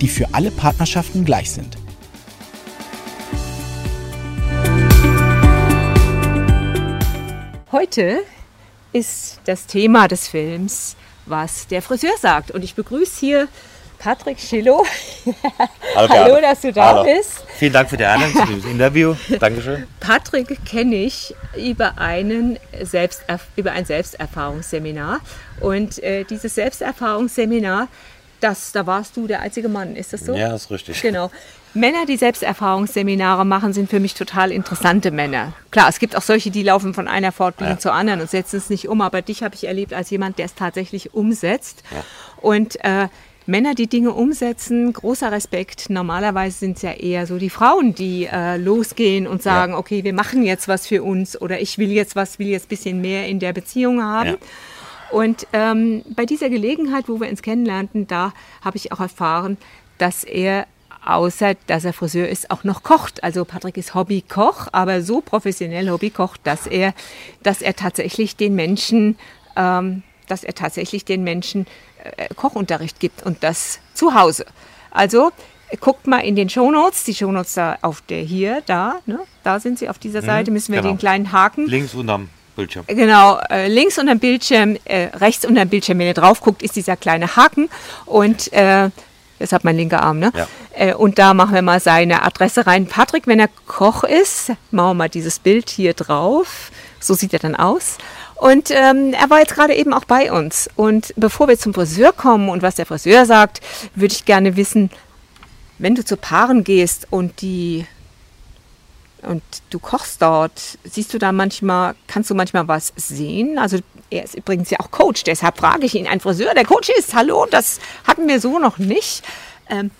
die für alle Partnerschaften gleich sind. Heute ist das Thema des Films, was der Friseur sagt. Und ich begrüße hier Patrick Schillow. Hallo, Hallo dass du da Hallo. bist. Vielen Dank für die Einladung zu diesem Interview. Dankeschön. Patrick kenne ich über, einen Selbsterf über ein Selbsterfahrungsseminar. Und äh, dieses Selbsterfahrungsseminar, das, da warst du der einzige Mann, ist das so? Ja, ist richtig. Genau. Männer, die Selbsterfahrungsseminare machen, sind für mich total interessante Männer. Klar, es gibt auch solche, die laufen von einer Fortbildung Ja. zur anderen und setzen es nicht um, aber dich habe ich erlebt als jemand, der es tatsächlich umsetzt. Und äh, Männer, die Dinge umsetzen, großer Respekt. Normalerweise sind es ja eher so die Frauen, die äh, losgehen und sagen, Ja. okay, wir machen jetzt was für uns oder ich will jetzt was, will jetzt ein bisschen mehr in der Beziehung haben. Und ähm, bei dieser Gelegenheit, wo wir uns kennenlernten, da habe ich auch erfahren, dass er außer dass er Friseur ist, auch noch kocht. Also Patrick ist Hobbykoch, aber so professionell Hobbykoch, dass er, dass er tatsächlich den Menschen, ähm, dass er tatsächlich den Menschen äh, Kochunterricht gibt und das zu Hause. Also guckt mal in den Shownotes, die Shownotes da auf der hier, da, ne, da sind sie auf dieser Seite, müssen wir genau. den kleinen Haken Links unterm Bildschirm. Genau, äh, links unter dem Bildschirm, äh, rechts unter dem Bildschirm, wenn ihr drauf guckt, ist dieser kleine Haken und äh, das hat mein linker Arm, ne? Ja. Äh, und da machen wir mal seine Adresse rein. Patrick, wenn er Koch ist, machen wir mal dieses Bild hier drauf. So sieht er dann aus. Und ähm, er war jetzt gerade eben auch bei uns. Und bevor wir zum Friseur kommen und was der Friseur sagt, würde ich gerne wissen, wenn du zu Paaren gehst und die und du kochst dort, siehst du da manchmal, kannst du manchmal was sehen? Also er ist übrigens ja auch Coach, deshalb frage ich ihn, ein Friseur, der Coach ist, hallo, das hatten wir so noch nicht. Ähm,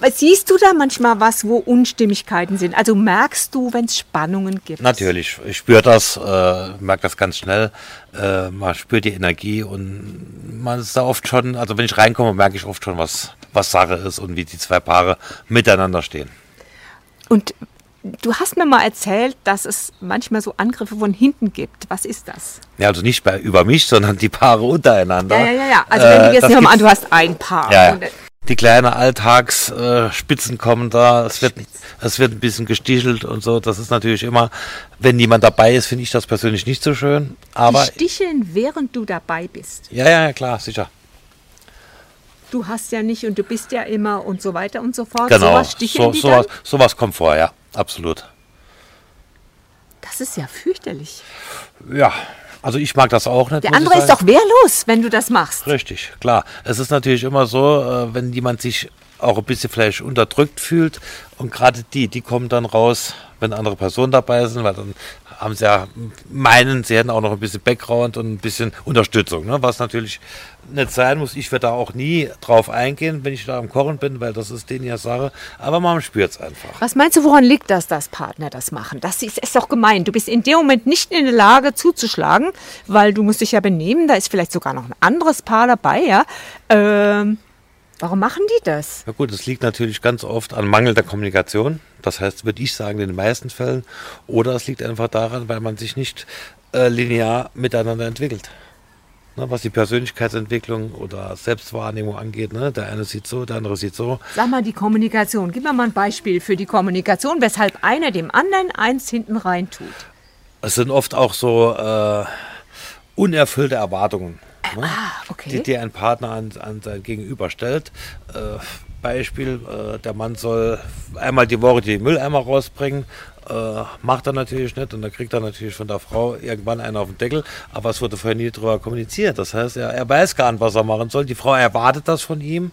was siehst du da manchmal was, wo Unstimmigkeiten sind? Also merkst du, wenn es Spannungen gibt? Natürlich, ich spüre das, äh, merke das ganz schnell. Äh, man spürt die Energie und man ist da oft schon, also wenn ich reinkomme, merke ich oft schon, was, was Sache ist und wie die zwei Paare miteinander stehen. Und du hast mir mal erzählt, dass es manchmal so Angriffe von hinten gibt. Was ist das? Ja, also nicht bei, über mich, sondern die Paare untereinander. Ja, ja, ja, ja. Also wenn du Äh, jetzt das nehmen an, du hast ein Paar. Ja, ja. Äh, Die kleinen Alltagsspitzen äh, kommen da, es wird, es wird ein bisschen gestichelt und so. Das ist natürlich immer, wenn niemand dabei ist, finde ich das persönlich nicht so schön. Aber die sticheln, während du dabei bist. ja, ja, ja, klar, sicher. du hast ja nicht und du bist ja immer und so weiter und so fort. Genau, Sowas so, dann? sowas kommt vor, ja, absolut. Das ist ja fürchterlich. Ja, also ich mag das auch nicht. Der andere ist doch wehrlos, wenn du das machst. Richtig, klar. Es ist natürlich immer so, äh, wenn jemand sich auch ein bisschen vielleicht unterdrückt fühlt und gerade die, die kommen dann raus, wenn andere Personen dabei sind, weil dann haben sie ja meinen, sie hätten auch noch ein bisschen Background und ein bisschen Unterstützung, ne? was natürlich nicht sein muss. Ich werde da auch nie drauf eingehen, wenn ich da am Kochen bin, weil das ist denen ja Sache, aber man spürt es einfach. Was meinst du, woran liegt das, dass Partner das machen? Das ist, ist doch gemein. Du bist in dem Moment nicht in der Lage zuzuschlagen, weil du musst dich ja benehmen. Da ist vielleicht sogar noch ein anderes Paar dabei, ja. Ähm, warum machen die das? Ja gut, es liegt natürlich ganz oft an mangelnder Kommunikation. Das heißt, würde ich sagen, in den meisten Fällen. Oder es liegt einfach daran, weil man sich nicht äh, linear miteinander entwickelt. Ne, was die Persönlichkeitsentwicklung oder Selbstwahrnehmung angeht. Ne? Der eine sieht so, der andere sieht so. Sag mal die Kommunikation. Gib mir mal ein Beispiel für die Kommunikation, weshalb einer dem anderen eins hinten rein tut. Es sind oft auch so äh, unerfüllte Erwartungen. Ne? Ah, okay. die, die ein Partner an, an sein Gegenüber stellt. Äh, Beispiel, äh, der Mann soll einmal die Woche die Mülleimer rausbringen, äh, macht er natürlich nicht und dann kriegt er natürlich von der Frau irgendwann einen auf den Deckel, aber es wurde vorher nie darüber kommuniziert. Das heißt, er, er weiß gar nicht, was er machen soll. Die Frau erwartet das von ihm,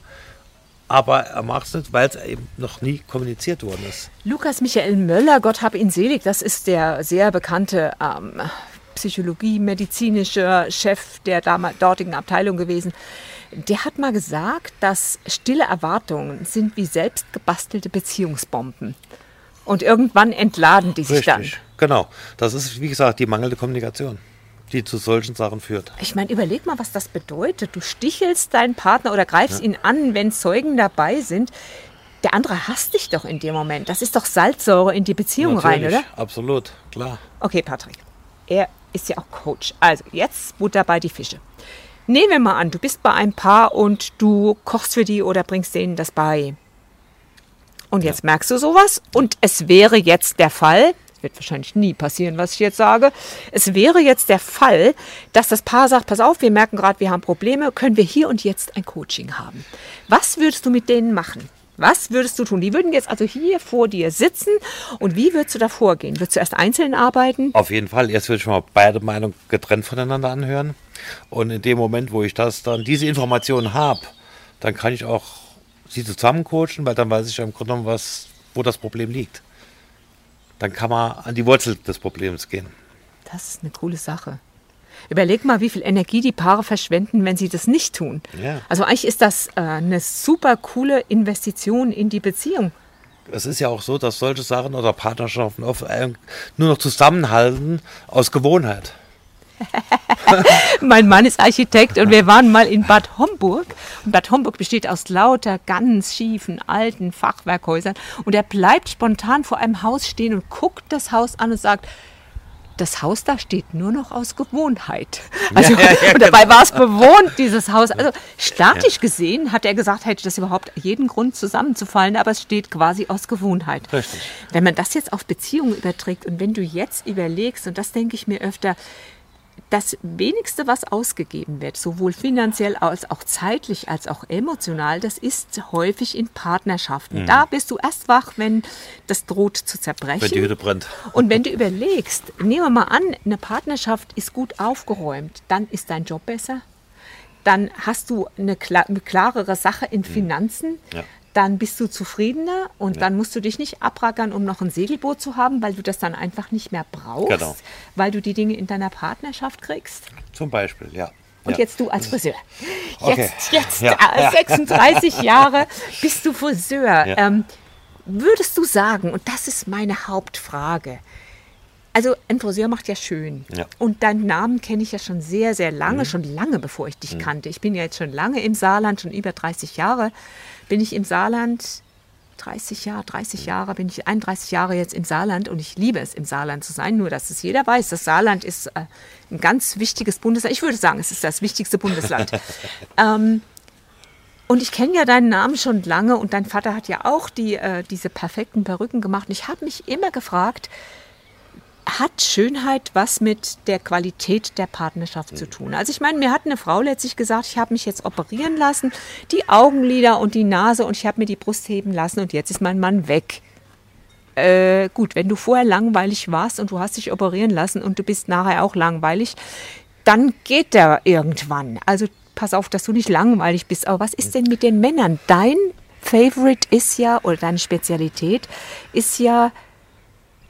aber er macht es nicht, weil es eben noch nie kommuniziert worden ist. Lukas Michael Möller, Gott hab ihn selig, das ist der sehr bekannte ähm, Psychologie, medizinischer Chef der dortigen Abteilung gewesen. Der hat mal gesagt, dass stille Erwartungen sind wie selbst gebastelte Beziehungsbomben. Und irgendwann entladen die sich Richtig, dann. genau. Das ist, wie gesagt, die mangelnde Kommunikation, die zu solchen Sachen führt. Ich meine, überleg mal, was das bedeutet. Du stichelst deinen Partner oder greifst ja. ihn an, wenn Zeugen dabei sind. Der andere hasst dich doch in dem Moment. Das ist doch Salzsäure in die Beziehung Natürlich, rein, oder? Absolut, klar. Okay, Patrick. Er ist ja auch Coach. Also jetzt Butter bei die Fische. Nehmen wir mal an, du bist bei einem Paar und du kochst für die oder bringst denen das bei. Und jetzt ja. merkst du sowas und es wäre jetzt der Fall, wird wahrscheinlich nie passieren, was ich jetzt sage. Es wäre jetzt der Fall, dass das Paar sagt, pass auf, wir merken gerade, wir haben Probleme, können wir hier und jetzt ein Coaching haben. Was würdest du mit denen machen? Was würdest du tun? Die würden jetzt also hier vor dir sitzen und wie würdest du da vorgehen? Würdest du erst einzeln arbeiten? Auf jeden Fall. Erst würde ich mal beide Meinungen getrennt voneinander anhören. Und in dem Moment, wo ich das dann, diese Informationen habe, dann kann ich auch sie zusammen coachen, weil dann weiß ich im Grunde genommen, was, wo das Problem liegt. Dann kann man an die Wurzel des Problems gehen. Das ist eine coole Sache. Überleg mal, wie viel Energie die Paare verschwenden, wenn sie das nicht tun. Ja. Also eigentlich ist das äh, eine super coole Investition in die Beziehung. Es ist ja auch so, dass solche Sachen oder Partnerschaften oft äh, nur noch zusammenhalten aus Gewohnheit. mein Mann ist Architekt und wir waren mal in Bad Homburg. Und Bad Homburg besteht aus lauter ganz schiefen alten Fachwerkhäusern. Und er bleibt spontan vor einem Haus stehen und guckt das Haus an und sagt, das Haus da steht nur noch aus Gewohnheit. Also, ja, ja, ja, und dabei genau. war es bewohnt, dieses Haus. Also statisch gesehen hat er gesagt, hätte das überhaupt jeden Grund zusammenzufallen, aber es steht quasi aus Gewohnheit. Richtig. Wenn man das jetzt auf Beziehungen überträgt und wenn du jetzt überlegst, und das denke ich mir öfter, das wenigste, was ausgegeben wird, sowohl finanziell als auch zeitlich als auch emotional, das ist häufig in Partnerschaften. Mhm. Da bist du erst wach, wenn das droht zu zerbrechen. Wenn die Hütte brennt. Und wenn du überlegst, nehmen wir mal an, eine Partnerschaft ist gut aufgeräumt, dann ist dein Job besser. Dann hast du eine, klarere Sache in mhm. Finanzen. Ja dann bist du zufriedener und ja. dann musst du dich nicht abrackern, um noch ein Segelboot zu haben, weil du das dann einfach nicht mehr brauchst, genau. weil du die Dinge in deiner Partnerschaft kriegst. Zum Beispiel, ja. Und ja. jetzt du als Friseur. Jetzt, okay. jetzt ja. äh, 36 Jahre bist du Friseur. Ähm, würdest du sagen, und das ist meine Hauptfrage, also ein Friseur macht ja schön. Ja. Und deinen Namen kenne ich ja schon sehr, sehr lange, mhm. schon lange bevor ich dich mhm. kannte. Ich bin ja jetzt schon lange im Saarland, schon über 30 Jahre bin ich im Saarland 30 Jahre, 30 Jahre bin ich 31 Jahre jetzt im Saarland und ich liebe es, im Saarland zu sein. Nur, dass es jeder weiß, das Saarland ist äh, ein ganz wichtiges Bundesland. Ich würde sagen, es ist das wichtigste Bundesland. ähm, und ich kenne ja deinen Namen schon lange und dein Vater hat ja auch die, äh, diese perfekten Perücken gemacht. Und ich habe mich immer gefragt, hat Schönheit was mit der Qualität der Partnerschaft zu tun. Also ich meine, mir hat eine Frau letztlich gesagt, ich habe mich jetzt operieren lassen, die Augenlider und die Nase und ich habe mir die Brust heben lassen und jetzt ist mein Mann weg. Äh, gut, wenn du vorher langweilig warst und du hast dich operieren lassen und du bist nachher auch langweilig, dann geht der irgendwann. Also pass auf, dass du nicht langweilig bist. Aber was ist denn mit den Männern? Dein Favorite ist ja, oder deine Spezialität ist ja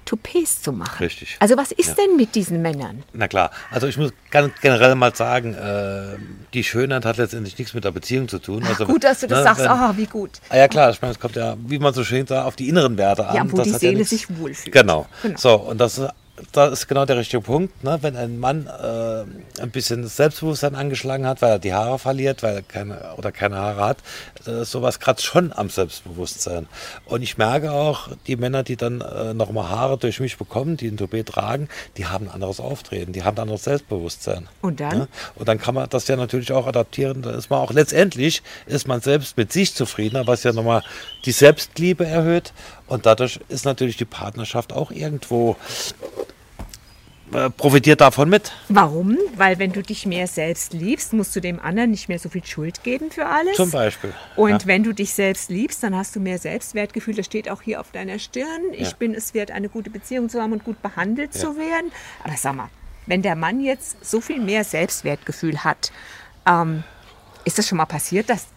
Toupets zu machen. Richtig. Also was ist ja. denn mit diesen Männern? Na klar, also ich muss ganz generell mal sagen, äh, die Schönheit hat letztendlich nichts mit der Beziehung zu tun. Also, Ach, gut, dass du das ne, sagst, ah, oh, wie gut. Ah, ja klar, ich meine, es kommt ja, wie man so schön sagt, auf die inneren Werte an. Ja, wo das die Seele ja sich wohlfühlt. Genau. genau. So, und das ist das ist genau der richtige Punkt. Ne? Wenn ein Mann äh, ein bisschen Selbstbewusstsein angeschlagen hat, weil er die Haare verliert, weil er keine oder keine Haare hat, äh, sowas kratzt schon am Selbstbewusstsein. Und ich merke auch, die Männer, die dann äh, nochmal Haare durch mich bekommen, die ein Toupet tragen, die haben ein anderes Auftreten, die haben ein anderes Selbstbewusstsein. Und dann? Ne? Und dann kann man das ja natürlich auch adaptieren. Da ist man auch letztendlich, ist man selbst mit sich zufriedener, was ja nochmal die Selbstliebe erhöht. Und dadurch ist natürlich die Partnerschaft auch irgendwo profitiert davon mit. Warum? Weil wenn du dich mehr selbst liebst, musst du dem anderen nicht mehr so viel Schuld geben für alles. Zum Beispiel. Und ja. wenn du dich selbst liebst, dann hast du mehr Selbstwertgefühl. Das steht auch hier auf deiner Stirn. Ich bin es wert, eine gute Beziehung zu haben und gut behandelt ja. zu werden. Aber sag mal, wenn der Mann jetzt so viel mehr Selbstwertgefühl hat, ähm, ist das schon mal passiert, dass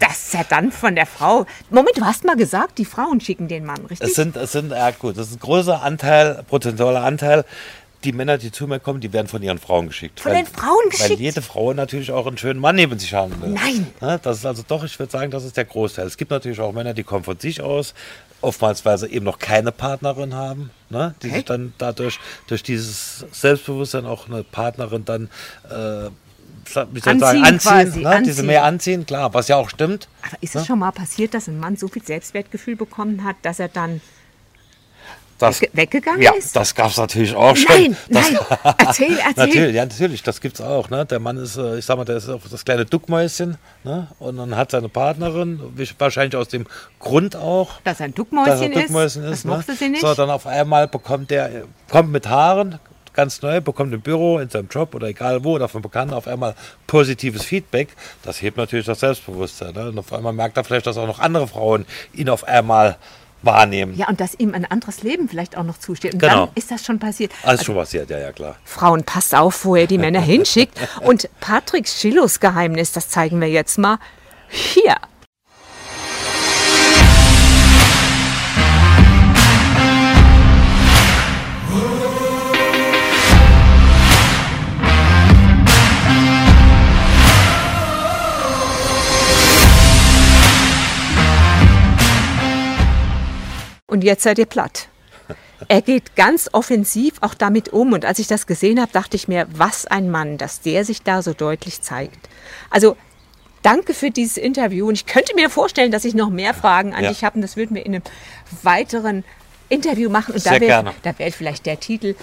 das ist ja dann von der Frau. Moment, du hast mal gesagt, die Frauen schicken den Mann, richtig? Es sind, es sind, ja gut, das ist ein großer Anteil, prozentualer Anteil, die Männer, die zu mir kommen, die werden von ihren Frauen geschickt. Von weil, den Frauen geschickt? Weil jede Frau natürlich auch einen schönen Mann neben sich haben will. Nein. Das ist also doch, ich würde sagen, das ist der Großteil. Es gibt natürlich auch Männer, die kommen von sich aus, oftmals, weil sie eben noch keine Partnerin haben, ne? die Okay. sich dann dadurch, durch dieses Selbstbewusstsein auch eine Partnerin dann, äh, wie soll ich sagen, Anziehen quasi, ne? anziehen. diese mehr anziehen, klar, was ja auch stimmt. Aber ist es schon mal passiert, dass ein Mann so viel Selbstwertgefühl bekommen hat, dass er dann Das, wegge- weggegangen ja, ist? das gab es natürlich auch schon. Nein, das, nein, erzähl, erzähl. Natürlich, ja, natürlich, das gibt's auch. Ne? Der Mann ist, äh, ich sag mal, der ist auch das kleine Duckmäuschen. Ne? Und dann hat seine Partnerin, wahrscheinlich aus dem Grund auch, Dass er ein dass er Duckmäuschen ist. Duckmäuschen Das ist. Ne? sie nicht. So, dann auf einmal bekommt der, kommt mit Haaren, ganz neu, bekommt im Büro, in seinem Job oder egal wo, oder von Bekannten auf einmal positives Feedback. Das hebt natürlich das Selbstbewusstsein. Ne? Und auf einmal merkt er vielleicht, dass auch noch andere Frauen ihn auf einmal wahrnehmen. ja, und dass ihm ein anderes Leben vielleicht auch noch zusteht. Und Genau. dann ist das schon passiert. Alles schon passiert, ja, ja, klar. Frauen, passt auf, wo ihr die Männer hinschickt. Und Patrick Schillos Geheimnis, das zeigen wir jetzt mal hier. Und jetzt seid ihr platt. Er geht ganz offensiv auch damit um. Und als ich das gesehen habe, dachte ich mir, was ein Mann, dass der sich da so deutlich zeigt. Also danke für dieses Interview. Und ich könnte mir vorstellen, dass ich noch mehr Fragen an Ja. dich habe. Und das würden wir in einem weiteren Interview machen. Und Sehr da wäre gerne. da wär vielleicht der Titel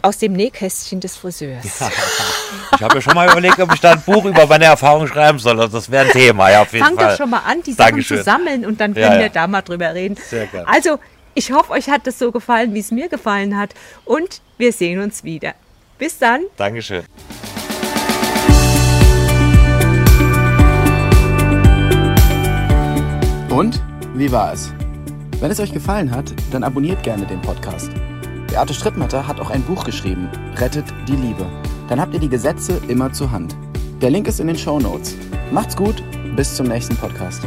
aus dem Nähkästchen des Friseurs. Ich habe mir schon mal überlegt, ob ich da ein Buch über meine Erfahrungen schreiben soll. Also Das wäre ein Thema, ja, auf jeden Fang Fall. doch schon mal an, die Sachen Dankeschön. zu sammeln und dann Ja, können ja. wir da mal drüber reden. Sehr gerne. Also, ich hoffe, euch hat das so gefallen, wie es mir gefallen hat. Und wir sehen uns wieder. Bis dann. Dankeschön. Und wie war es? Wenn es euch gefallen hat, dann abonniert gerne den Podcast. Beate Strittmatter hat auch ein Buch geschrieben, Rettet die Liebe. Dann habt ihr die Gesetze immer zur Hand. Der Link ist in den Show Notes. Macht's gut, bis zum nächsten Podcast.